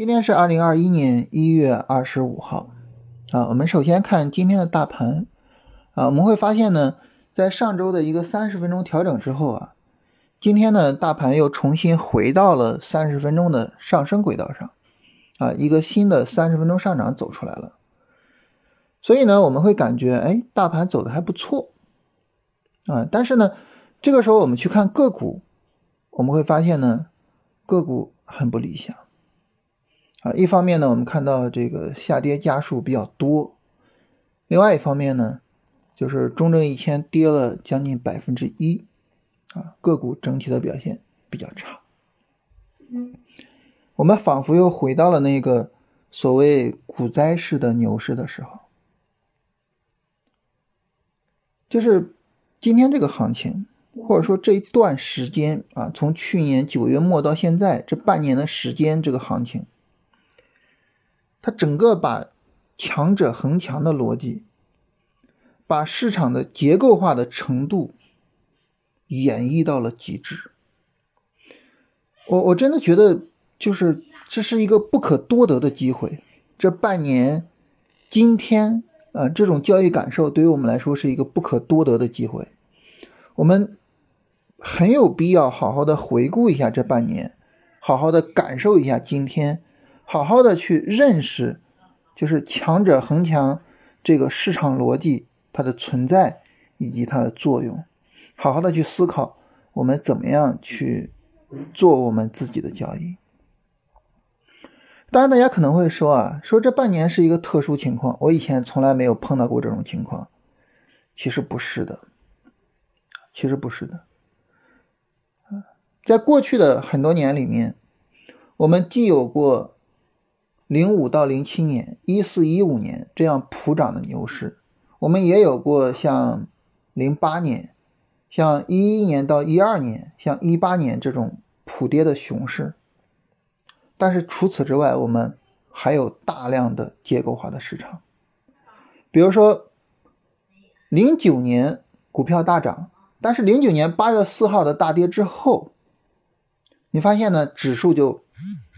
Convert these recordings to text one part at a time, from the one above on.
今天是二零二一年一月二十五号，啊，我们首先看今天的大盘，啊，我们会发现呢，在上周的一个三十分钟调整之后啊，今天呢，大盘又重新回到了三十分钟的上升轨道上，啊，一个新的三十分钟上涨走出来了，所以呢，我们会感觉，哎，大盘走的还不错，啊，但是呢，这个时候我们去看个股，我们会发现呢，个股很不理想。啊，一方面呢，我们看到这个下跌家数比较多；另外一方面呢，就是中证一千跌了将近百分之一，啊，个股整体的表现比较差。嗯，我们仿佛又回到了那个所谓股灾式的牛市的时候，就是今天这个行情，或者说这一段时间啊，从去年九月末到现在这半年的时间，这个行情。它整个把强者恒强的逻辑，把市场的结构化的程度演绎到了极致。我我真的觉得，就是这是一个不可多得的机会。这半年，今天，呃，这种交易感受对于我们来说是一个不可多得的机会。我们很有必要好好的回顾一下这半年，好好的感受一下今天。好好的去认识，就是强者恒强这个市场逻辑它的存在以及它的作用，好好的去思考我们怎么样去做我们自己的交易。当然，大家可能会说啊，说这半年是一个特殊情况，我以前从来没有碰到过这种情况。其实不是的，其实不是的。在过去的很多年里面，我们既有过。零五到零七年、一四一五年这样普涨的牛市，我们也有过像零八年、像一一年到一二年、像一八年这种普跌的熊市。但是除此之外，我们还有大量的结构化的市场，比如说零九年股票大涨，但是零九年八月四号的大跌之后，你发现呢，指数就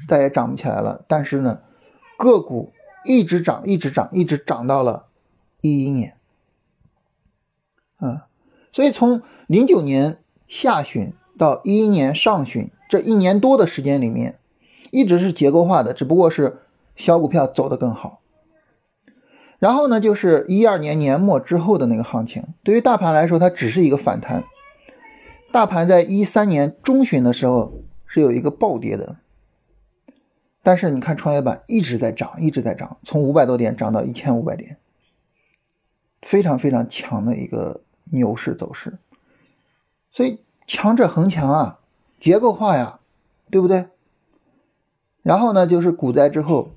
再也涨不起来了。但是呢，个股一直涨，一直涨，一直涨到了一一年，啊，所以从零九年下旬到一一年上旬这一年多的时间里面，一直是结构化的，只不过是小股票走得更好。然后呢，就是一二年年末之后的那个行情，对于大盘来说，它只是一个反弹。大盘在一三年中旬的时候是有一个暴跌的。但是你看，创业板一直在涨，一直在涨，从五百多点涨到一千五百点，非常非常强的一个牛市走势。所以强者恒强啊，结构化呀，对不对？然后呢，就是股灾之后，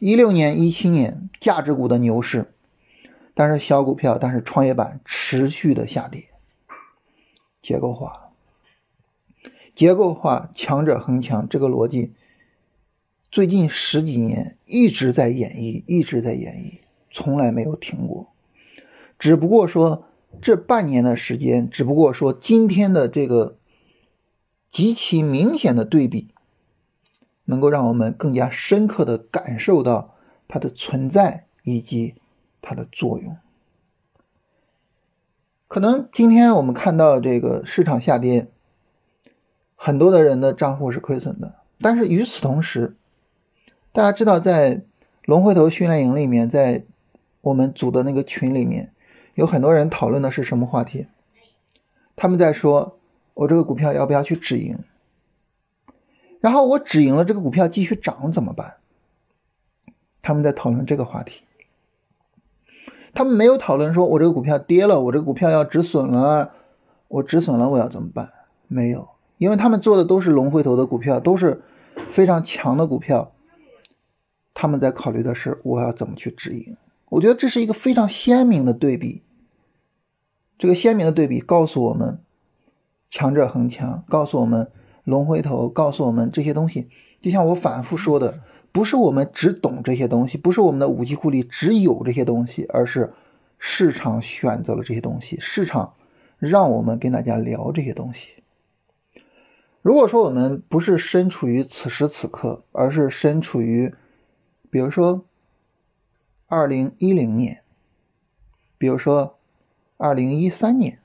一六年、一七年价值股的牛市，但是小股票，但是创业板持续的下跌，结构化，结构化，强者恒强这个逻辑。最近十几年一直在演绎，一直在演绎，从来没有停过。只不过说这半年的时间，只不过说今天的这个极其明显的对比，能够让我们更加深刻的感受到它的存在以及它的作用。可能今天我们看到这个市场下跌，很多的人的账户是亏损的，但是与此同时，大家知道，在龙回头训练营里面，在我们组的那个群里面，有很多人讨论的是什么话题？他们在说，我这个股票要不要去止盈？然后我止盈了，这个股票继续涨怎么办？他们在讨论这个话题。他们没有讨论说，我这个股票跌了，我这个股票要止损了，我止损了我要怎么办？没有，因为他们做的都是龙回头的股票，都是非常强的股票。他们在考虑的是我要怎么去止盈，我觉得这是一个非常鲜明的对比。这个鲜明的对比告诉我们，强者恒强，告诉我们龙回头，告诉我们这些东西。就像我反复说的，不是我们只懂这些东西，不是我们的武器库里只有这些东西，而是市场选择了这些东西，市场让我们跟大家聊这些东西。如果说我们不是身处于此时此刻，而是身处于，比如说二零一零年，比如说二零一三年，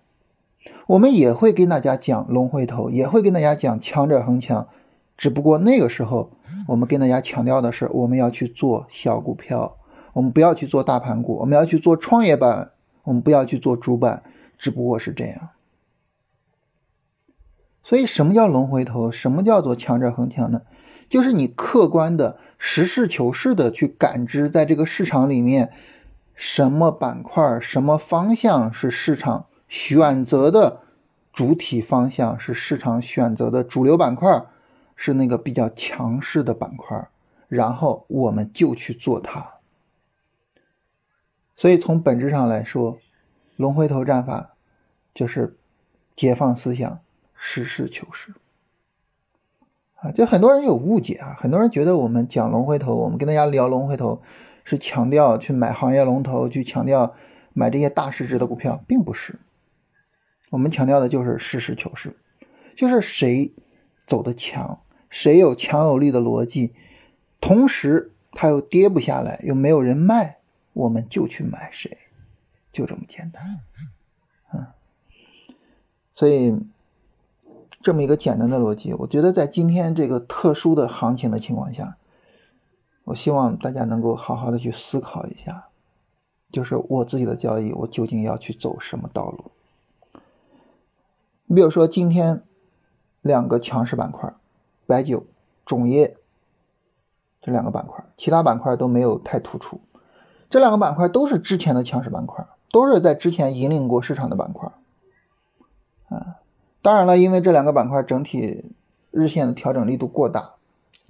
我们也会跟大家讲龙回头，也会跟大家讲强者恒强，只不过那个时候我们跟大家强调的是，我们要去做小股票，我们不要去做大盘股，我们要去做创业板，我们不要去做主板，只不过是这样。所以，什么叫龙回头？什么叫做强者恒强呢？就是你客观的、实事求是的去感知，在这个市场里面，什么板块、什么方向是市场选择的主体方向，是市场选择的主流板块，是那个比较强势的板块，然后我们就去做它。所以，从本质上来说，龙回头战法就是解放思想。实事求是啊，就很多人有误解啊，很多人觉得我们讲龙回头，我们跟大家聊龙回头，是强调去买行业龙头，去强调买这些大市值的股票，并不是。我们强调的就是实事求是，就是谁走的强，谁有强有力的逻辑，同时他又跌不下来，又没有人卖，我们就去买谁，就这么简单。嗯，所以。这么一个简单的逻辑，我觉得在今天这个特殊的行情的情况下，我希望大家能够好好的去思考一下，就是我自己的交易，我究竟要去走什么道路？你比如说今天两个强势板块，白酒、种业这两个板块，其他板块都没有太突出，这两个板块都是之前的强势板块，都是在之前引领过市场的板块，啊。当然了，因为这两个板块整体日线的调整力度过大，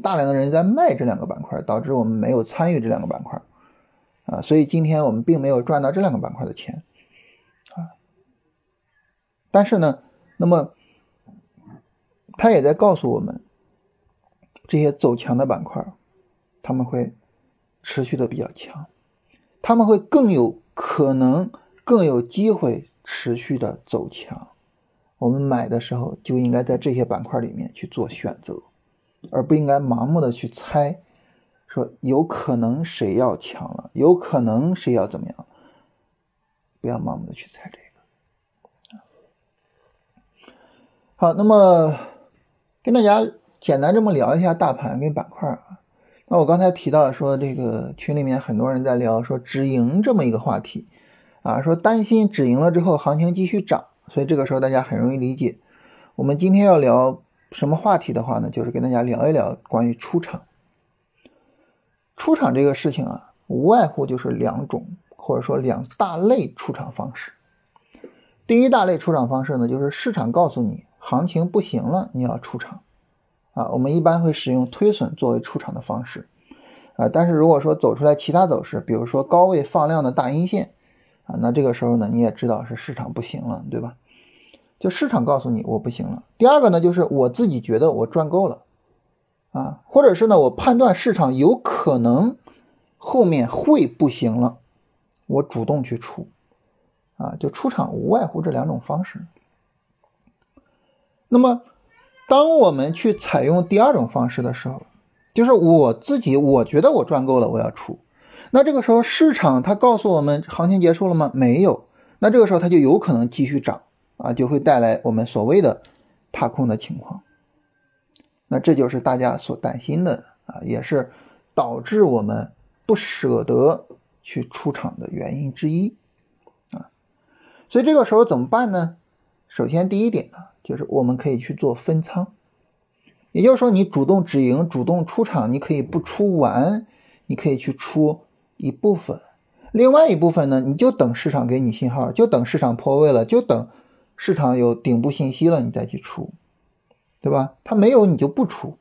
大量的人在卖这两个板块，导致我们没有参与这两个板块，啊，所以今天我们并没有赚到这两个板块的钱，啊，但是呢，那么他也在告诉我们，这些走强的板块，他们会持续的比较强，他们会更有可能、更有机会持续的走强。我们买的时候就应该在这些板块里面去做选择，而不应该盲目的去猜，说有可能谁要强了，有可能谁要怎么样，不要盲目的去猜这个。好，那么跟大家简单这么聊一下大盘跟板块啊。那我刚才提到说，这个群里面很多人在聊说止盈这么一个话题啊，说担心止盈了之后行情继续涨。所以这个时候大家很容易理解，我们今天要聊什么话题的话呢？就是跟大家聊一聊关于出场。出场这个事情啊，无外乎就是两种，或者说两大类出场方式。第一大类出场方式呢，就是市场告诉你行情不行了，你要出场啊。我们一般会使用推损作为出场的方式啊。但是如果说走出来其他走势，比如说高位放量的大阴线。啊，那这个时候呢，你也知道是市场不行了，对吧？就市场告诉你我不行了。第二个呢，就是我自己觉得我赚够了，啊，或者是呢，我判断市场有可能后面会不行了，我主动去出，啊，就出场无外乎这两种方式。那么，当我们去采用第二种方式的时候，就是我自己我觉得我赚够了，我要出。那这个时候市场它告诉我们行情结束了吗？没有。那这个时候它就有可能继续涨啊，就会带来我们所谓的踏空的情况。那这就是大家所担心的啊，也是导致我们不舍得去出场的原因之一啊。所以这个时候怎么办呢？首先第一点呢，就是我们可以去做分仓，也就是说你主动止盈、主动出场，你可以不出完，你可以去出。一部分，另外一部分呢，你就等市场给你信号，就等市场破位了，就等市场有顶部信息了，你再去出，对吧？它没有你就不出，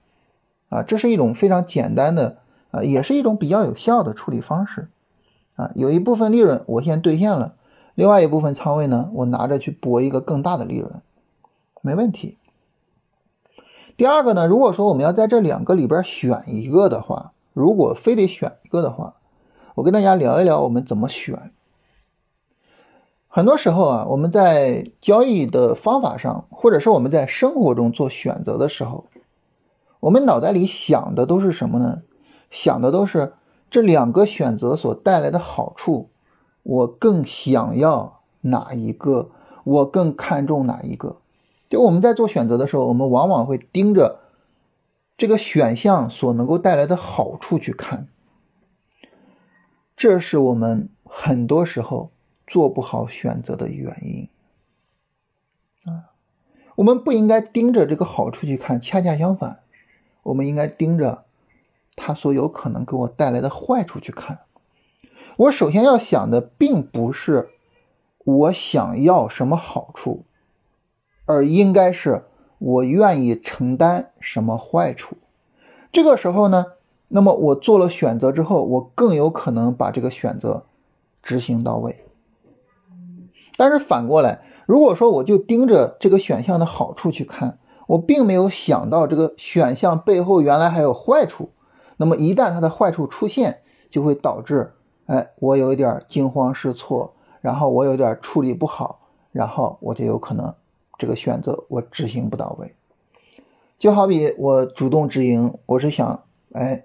啊，这是一种非常简单的啊，也是一种比较有效的处理方式，啊，有一部分利润我先兑现了，另外一部分仓位呢，我拿着去搏一个更大的利润，没问题。第二个呢，如果说我们要在这两个里边选一个的话，如果非得选一个的话，我跟大家聊一聊我们怎么选很多时候啊，我们在交易的方法上，或者是我们在生活中做选择的时候，我们脑袋里想的都是什么呢？想的都是这两个选择所带来的好处，我更想要哪一个？我更看重哪一个？就我们在做选择的时候，我们往往会盯着这个选项所能够带来的好处去看，这是我们很多时候。做不好选择的原因啊，我们不应该盯着这个好处去看，恰恰相反，我们应该盯着它所有可能给我带来的坏处去看。我首先要想的并不是我想要什么好处，而应该是我愿意承担什么坏处。这个时候呢，那么我做了选择之后，我更有可能把这个选择执行到位。但是反过来，如果说我就盯着这个选项的好处去看，我并没有想到这个选项背后原来还有坏处，那么一旦它的坏处出现，就会导致，哎，我有一点惊慌失措，然后我有点处理不好，然后我就有可能这个选择我执行不到位。就好比我主动止盈，我是想，哎，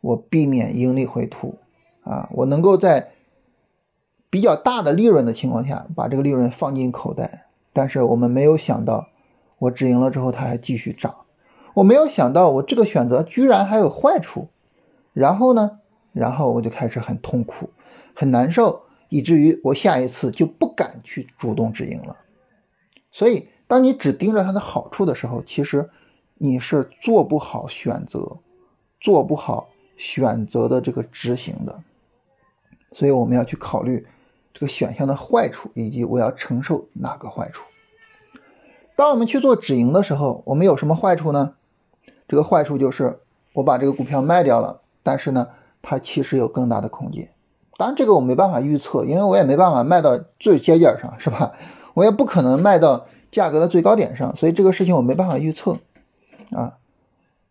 我避免盈利回吐，啊，我能够在。比较大的利润的情况下，把这个利润放进口袋，但是我们没有想到，我止盈了之后它还继续涨，我没有想到我这个选择居然还有坏处，然后呢，然后我就开始很痛苦，很难受，以至于我下一次就不敢去主动止盈了。所以，当你只盯着它的好处的时候，其实你是做不好选择，做不好选择的这个执行的。所以，我们要去考虑。这个选项的坏处，以及我要承受哪个坏处？当我们去做止盈的时候，我们有什么坏处呢？这个坏处就是我把这个股票卖掉了，但是呢，它其实有更大的空间。当然，这个我没办法预测，因为我也没办法卖到最尖尖上，是吧？我也不可能卖到价格的最高点上，所以这个事情我没办法预测啊。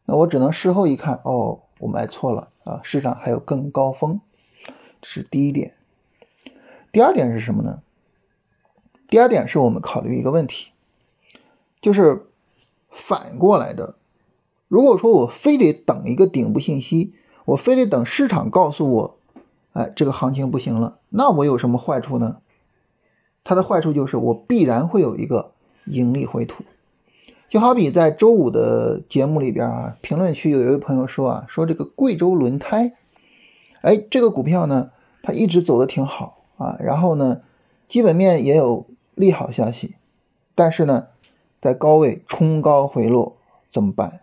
那我只能事后一看，哦，我卖错了啊，市场还有更高峰，这是第一点。第二点是什么呢？第二点是我们考虑一个问题，就是反过来的。如果说我非得等一个顶部信息，我非得等市场告诉我，哎，这个行情不行了，那我有什么坏处呢？它的坏处就是我必然会有一个盈利回吐。就好比在周五的节目里边啊，评论区有一位朋友说啊，说这个贵州轮胎，哎，这个股票呢，它一直走的挺好。啊，然后呢，基本面也有利好消息，但是呢，在高位冲高回落怎么办？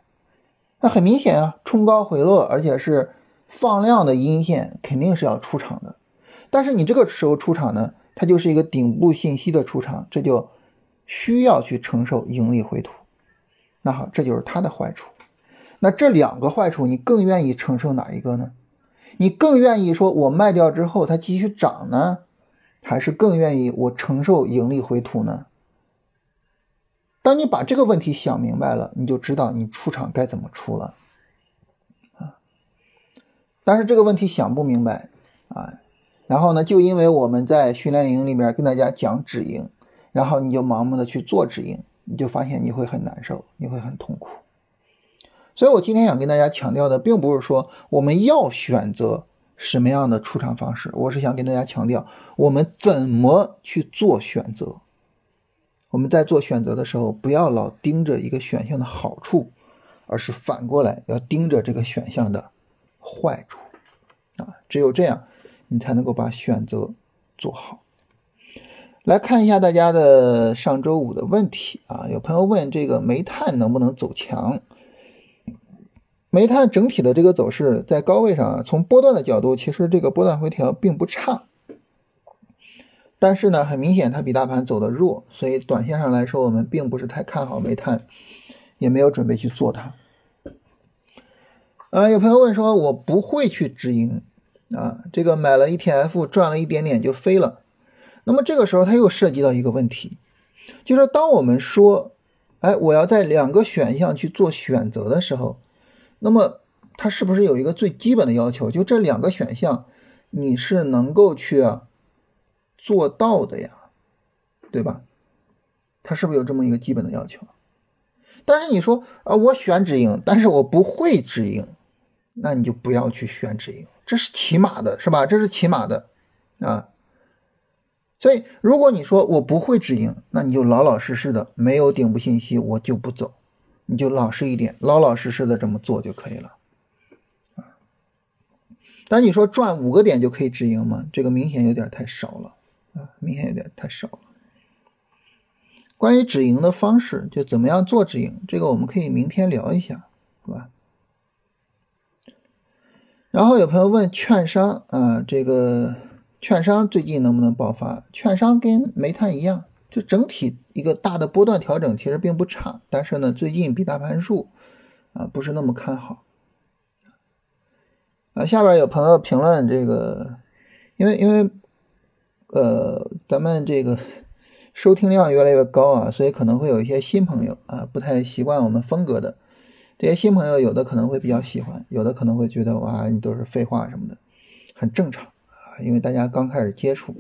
那很明显啊，冲高回落，而且是放量的阴线，肯定是要出场的。但是你这个时候出场呢，它就是一个顶部信息的出场，这就需要去承受盈利回吐。那好，这就是它的坏处。那这两个坏处，你更愿意承受哪一个呢？你更愿意说，我卖掉之后它继续涨呢，还是更愿意我承受盈利回吐呢？当你把这个问题想明白了，你就知道你出场该怎么出了啊。但是这个问题想不明白啊，然后呢，就因为我们在训练营里面跟大家讲止盈，然后你就盲目的去做止盈，你就发现你会很难受，你会很痛苦。所以，我今天想跟大家强调的，并不是说我们要选择什么样的出场方式，我是想跟大家强调，我们怎么去做选择。我们在做选择的时候，不要老盯着一个选项的好处，而是反过来要盯着这个选项的坏处。啊，只有这样，你才能够把选择做好。来看一下大家的上周五的问题啊，有朋友问这个煤炭能不能走强？煤炭整体的这个走势在高位上啊，从波段的角度，其实这个波段回调并不差，但是呢，很明显它比大盘走的弱，所以短线上来说，我们并不是太看好煤炭，也没有准备去做它。啊，有朋友问说，我不会去止盈啊，这个买了 ETF 赚了一点点就飞了，那么这个时候它又涉及到一个问题，就是当我们说，哎，我要在两个选项去做选择的时候。那么它是不是有一个最基本的要求？就这两个选项，你是能够去做到的呀？对吧？它是不是有这么一个基本的要求？但是你说啊，我选止盈，但是我不会止盈，那你就不要去选止盈，这是起码的，是吧？这是起码的啊。所以，如果你说我不会止盈，那你就老老实实的，没有顶部信息我就不走，你就老实一点，老老实实的这么做就可以了。但你说赚五个点就可以止盈吗？这个明显有点太少了啊，明显有点太少了。关于止盈的方式，就怎么样做止盈，这个我们可以明天聊一下，好吧？然后有朋友问券商啊，这个。券商最近能不能爆发？券商跟煤炭一样，就整体一个大的波段调整其实并不差，但是呢，最近比大盘数啊不是那么看好。啊，下边有朋友评论这个，因为因为呃咱们这个收听量越来越高啊，所以可能会有一些新朋友啊不太习惯我们风格的，这些新朋友有的可能会比较喜欢，有的可能会觉得哇你都是废话什么的，很正常啊。因为大家刚开始接触，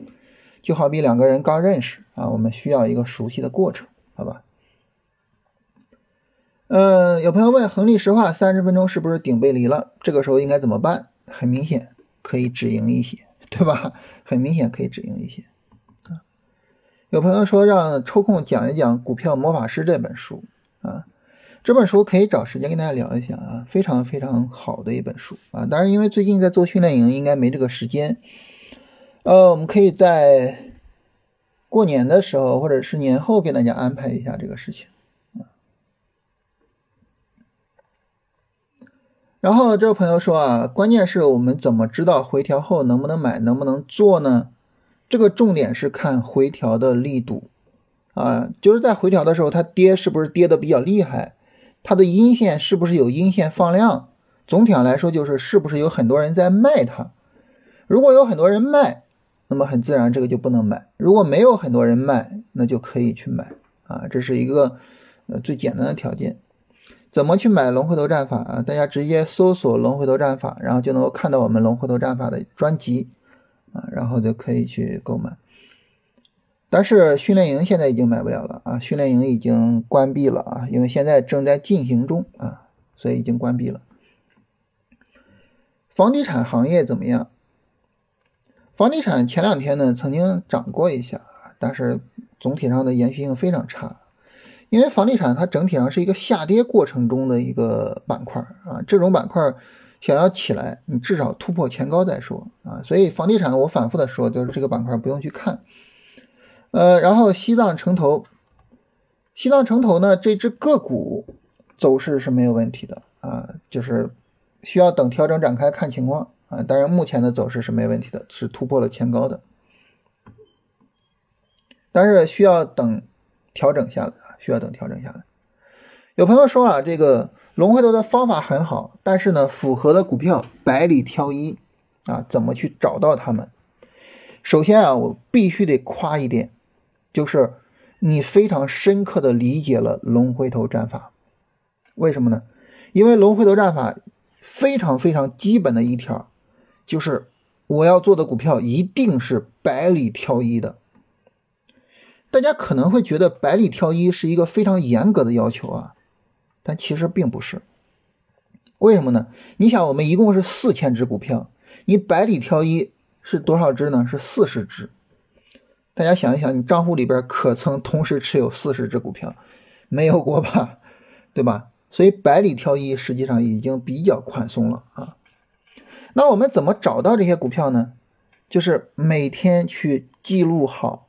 就好比两个人刚认识啊，我们需要一个熟悉的过程，好吧？嗯，有朋友问恒力石化三十分钟是不是顶背离了？这个时候应该怎么办？很明显可以止盈一些，对吧？很明显可以止盈一些啊。有朋友说让抽空讲一讲《股票魔法师》这本书啊。这本书可以找时间跟大家聊一下啊，非常非常好的一本书啊。当然，因为最近在做训练营，应该没这个时间。呃，我们可以在过年的时候，或者是年后给大家安排一下这个事情。然后这位朋友说啊，关键是我们怎么知道回调后能不能买，能不能做呢？这个重点是看回调的力度啊，就是在回调的时候，它跌是不是跌的比较厉害？它的阴线是不是有阴线放量？总体上来说，就是是不是有很多人在卖它？如果有很多人卖，那么很自然这个就不能买；如果没有很多人卖，那就可以去买啊。这是一个呃最简单的条件。怎么去买龙回头战法啊？大家直接搜索龙回头战法，然后就能够看到我们龙回头战法的专辑啊，然后就可以去购买。但是训练营现在已经买不了了啊，训练营已经关闭了啊，因为现在正在进行中啊，所以已经关闭了。房地产行业怎么样？房地产前两天呢曾经涨过一下，但是总体上的延续性非常差，因为房地产它整体上是一个下跌过程中的一个板块啊，这种板块想要起来，你至少突破前高再说啊，所以房地产我反复的说，就是这个板块不用去看。呃，然后西藏城投，西藏城投呢，这只个股走势是没有问题的啊，就是需要等调整展开看情况啊。当然，目前的走势是没问题的，是突破了前高的，但是需要等调整下来啊，需要等调整下来。有朋友说啊，这个龙回头的方法很好，但是呢，符合的股票百里挑一啊，怎么去找到他们？首先啊，我必须得夸一点。就是你非常深刻的理解了龙回头战法，为什么呢？因为龙回头战法非常非常基本的一条，就是我要做的股票一定是百里挑一的。大家可能会觉得百里挑一是一个非常严格的要求啊，但其实并不是。为什么呢？你想，我们一共是四千只股票，你百里挑一是多少只呢？是四十只。大家想一想，你账户里边可曾同时持有四十只股票？没有过吧，对吧？所以百里挑一实际上已经比较宽松了啊。那我们怎么找到这些股票呢？就是每天去记录好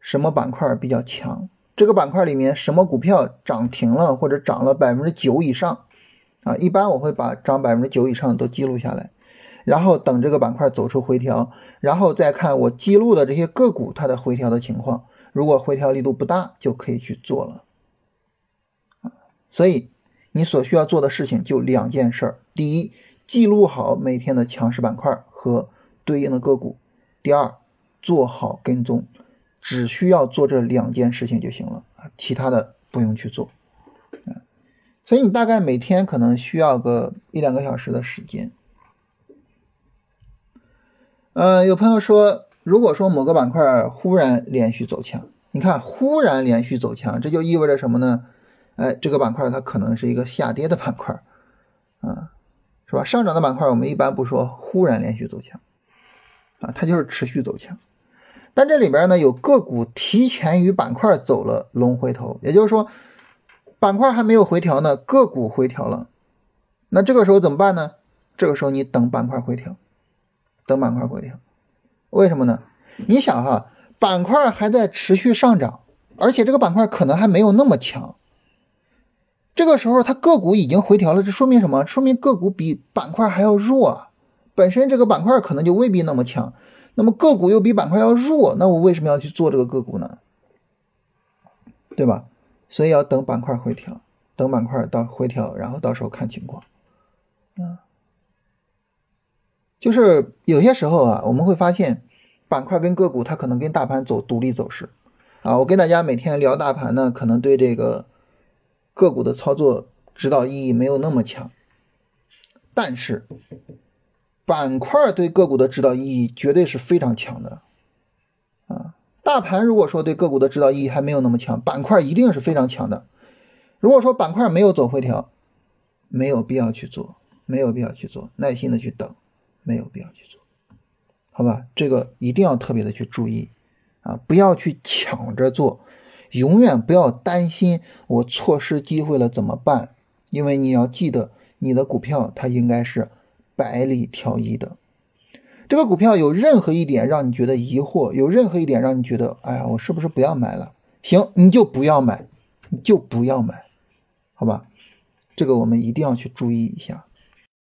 什么板块比较强，这个板块里面什么股票涨停了或者涨了百分之九以上啊。一般我会把涨百分之九以上都记录下来。然后等这个板块走出回调，然后再看我记录的这些个股它的回调的情况。如果回调力度不大，就可以去做了。所以你所需要做的事情就两件事儿：第一，记录好每天的强势板块和对应的个股；第二，做好跟踪。只需要做这两件事情就行了，其他的不用去做。所以你大概每天可能需要个一两个小时的时间。嗯，有朋友说，如果说某个板块忽然连续走强你看，忽然连续走强，这就意味着什么呢？哎，这个板块它可能是一个下跌的板块，啊，是吧？上涨的板块我们一般不说忽然连续走强，啊，它就是持续走强。但这里边呢，有个股提前于板块走了龙回头，也就是说，板块还没有回调呢，个股回调了。那这个时候怎么办呢？这个时候你等板块回调，等板块回调。为什么呢？你想哈，板块还在持续上涨，而且这个板块可能还没有那么强。这个时候它个股已经回调了，这说明什么？说明个股比板块还要弱啊，本身这个板块可能就未必那么强。那么个股又比板块要弱，那我为什么要去做这个个股呢？对吧？所以要等板块回调，等板块到回调，然后到时候看情况。啊，就是有些时候啊，我们会发现板块跟个股它可能跟大盘走独立走势。啊，我跟大家每天聊大盘呢，可能对这个个股的操作指导意义没有那么强，但是。板块对个股的指导意义绝对是非常强的，啊，大盘如果说对个股的指导意义还没有那么强，板块一定是非常强的。如果说板块没有走回调，没有必要去做，没有必要去做，耐心的去等，没有必要去做，好吧？这个一定要特别的去注意啊，不要去抢着做，永远不要担心我错失机会了怎么办？因为你要记得，你的股票它应该是。百里挑一的，这个股票有任何一点让你觉得疑惑，有任何一点让你觉得，哎呀，我是不是不要买了？行，你就不要买，你就不要买，好吧？这个我们一定要去注意一下。